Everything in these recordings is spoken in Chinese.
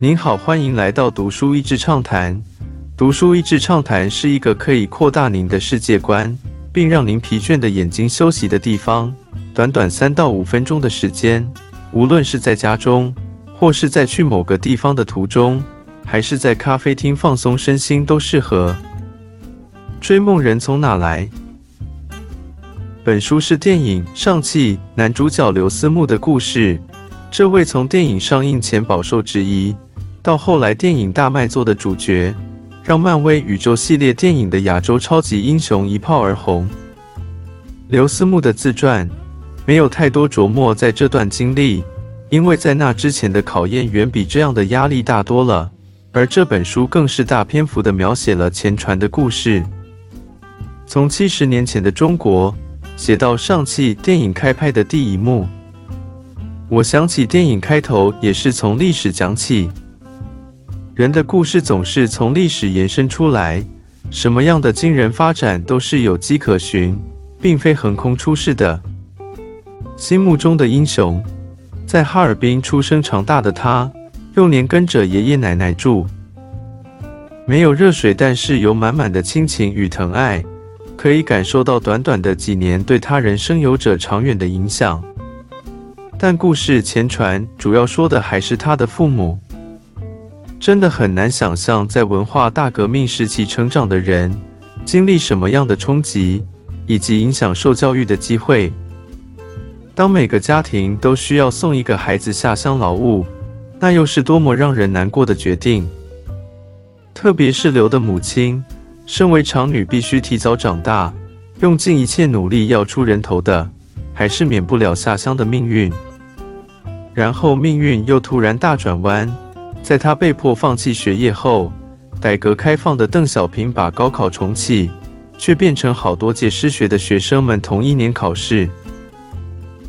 您好，欢迎来到读书益智畅谈。读书益智畅谈是一个可以扩大您的世界观，并让您疲倦的眼睛休息的地方。短短三到五分钟的时间，无论是在家中，或是在去某个地方的途中，还是在咖啡厅放松身心，都适合。追梦人从哪来？本书是电影《上汽》男主角刘思慕的故事。这位从电影上映前饱受质疑，到后来电影大卖座的主角，让漫威宇宙系列电影的亚洲超级英雄一炮而红。刘思慕的自传没有太多琢磨在这段经历，因为在那之前的考验远比这样的压力大多了。而这本书更是大篇幅的描写了前传的故事，从七十年前的中国写到上汽电影开拍的第一幕。我想起电影开头也是从历史讲起，人的故事总是从历史延伸出来，什么样的惊人发展都是有迹可循，并非横空出世的。心目中的英雄，在哈尔滨出生长大的他，幼年跟着爷爷奶奶住，没有热水，但是有满满的亲情与疼爱，可以感受到短短的几年对他人生有着长远的影响。但故事前传主要说的还是他的父母。真的很难想象，在文化大革命时期成长的人，经历什么样的冲击，以及影响受教育的机会。当每个家庭都需要送一个孩子下乡劳务，那又是多么让人难过的决定。特别是刘的母亲，身为长女，必须提早长大，用尽一切努力要出人头的，还是免不了下乡的命运。然后命运又突然大转弯，在他被迫放弃学业后，改革开放的邓小平把高考重启，却变成好多届失学的学生们同一年考试。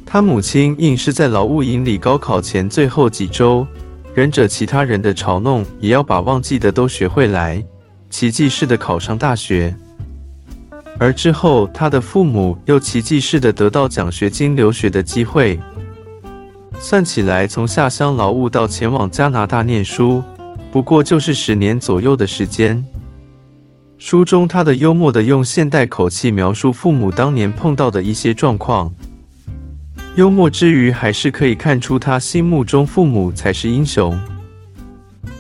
他母亲硬是在劳务营里高考前最后几周，忍着其他人的嘲弄，也要把忘记的都学会来，奇迹似的考上大学。而之后，他的父母又奇迹似的得到奖学金留学的机会。算起来，从下乡劳务到前往加拿大念书，不过就是十年左右的时间。书中他的幽默的用现代口气描述父母当年碰到的一些状况，幽默之余，还是可以看出他心目中父母才是英雄。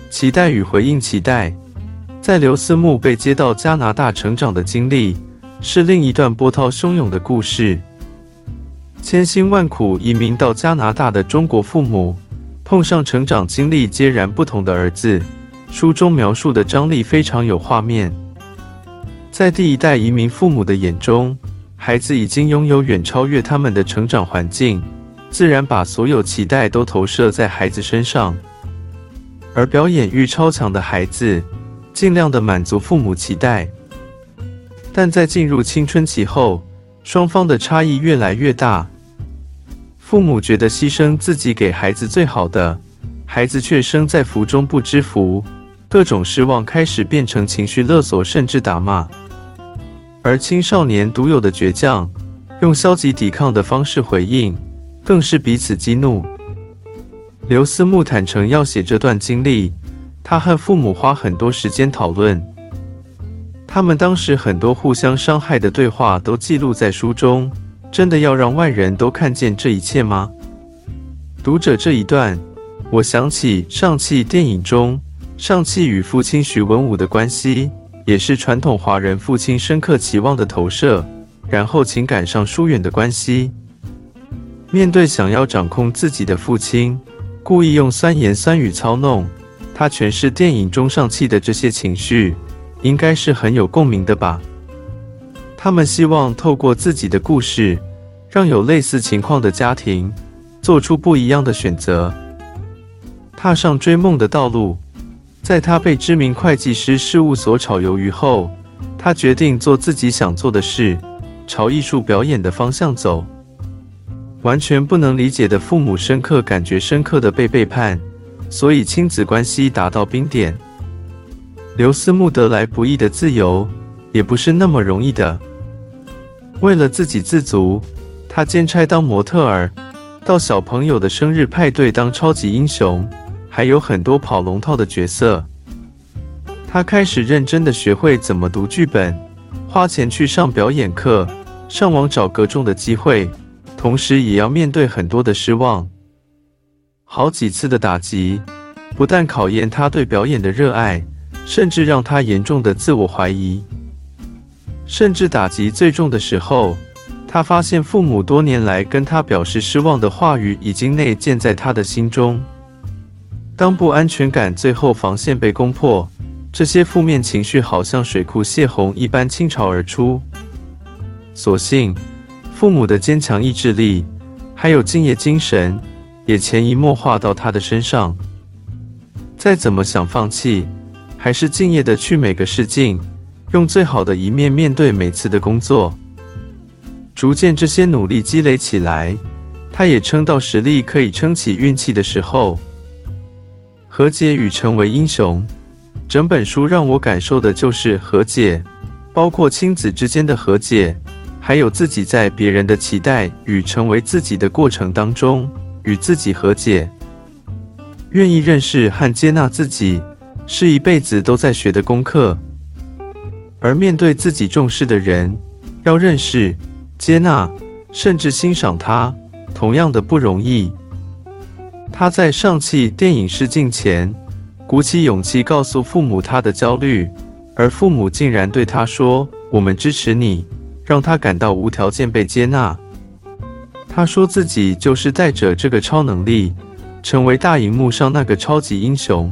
期待与回应期待，在刘思慕被接到加拿大成长的经历，是另一段波涛汹涌的故事。千辛万苦移民到加拿大的中国父母，碰上成长经历截然不同的儿子。书中描述的张力非常有画面。在第一代移民父母的眼中，孩子已经拥有远超越他们的成长环境，自然把所有期待都投射在孩子身上。而表演欲超强的孩子，尽量的满足父母期待。但在进入青春期后，双方的差异越来越大，父母觉得牺牲自己给孩子最好的，孩子却生在福中不知福，各种失望开始变成情绪勒索，甚至打骂。而青少年独有的倔强，用消极抵抗的方式回应，更是彼此激怒。刘思慕坦诚要写这段经历，他和父母花很多时间讨论。他们当时很多互相伤害的对话都记录在书中，真的要让外人都看见这一切吗？读者这一段，我想起上汽电影中上汽与父亲徐文武的关系，也是传统华人父亲深刻期望的投射，然后情感上疏远的关系。面对想要掌控自己的父亲，故意用酸言酸语操弄他，诠释电影中上汽的这些情绪。应该是很有共鸣的吧？他们希望透过自己的故事，让有类似情况的家庭做出不一样的选择，踏上追梦的道路。在他被知名会计师事务所炒鱿鱼后，他决定做自己想做的事，朝艺术表演的方向走。完全不能理解的父母，深刻感觉深刻的被背叛，所以亲子关系达到冰点。刘思慕得来不易的自由，也不是那么容易的。为了自给自足，他兼差当模特儿，到小朋友的生日派对当超级英雄，还有很多跑龙套的角色。他开始认真的学会怎么读剧本，花钱去上表演课，上网找各种的机会，同时也要面对很多的失望。好几次的打击，不但考验他对表演的热爱，甚至让他严重的自我怀疑。甚至打击最重的时候，他发现父母多年来跟他表示失望的话语，已经内建在他的心中。当不安全感最后防线被攻破。这些负面情绪好像水库泄洪一般倾巢而出。所幸，父母的坚强意志力，还有敬业精神，也潜移默化到他的身上。再怎么想放弃，还是敬业的去每个试镜，用最好的一面面对每次的工作。逐渐，这些努力积累起来，他也撑到实力可以撑起运气的时候。和解与成为英雄。整本书让我感受的就是和解，包括亲子之间的和解，还有自己在别人的期待与成为自己的过程当中与自己和解。愿意认识和接纳自己，是一辈子都在学的功课。而面对自己重视的人，要认识、接纳，甚至欣赏他，同样的不容易。他在上汽电影试镜前。鼓起勇气告诉父母他的焦虑，而父母竟然对他说：“我们支持你。”让他感到无条件被接纳。他说自己就是带着这个超能力，成为大荧幕上那个超级英雄。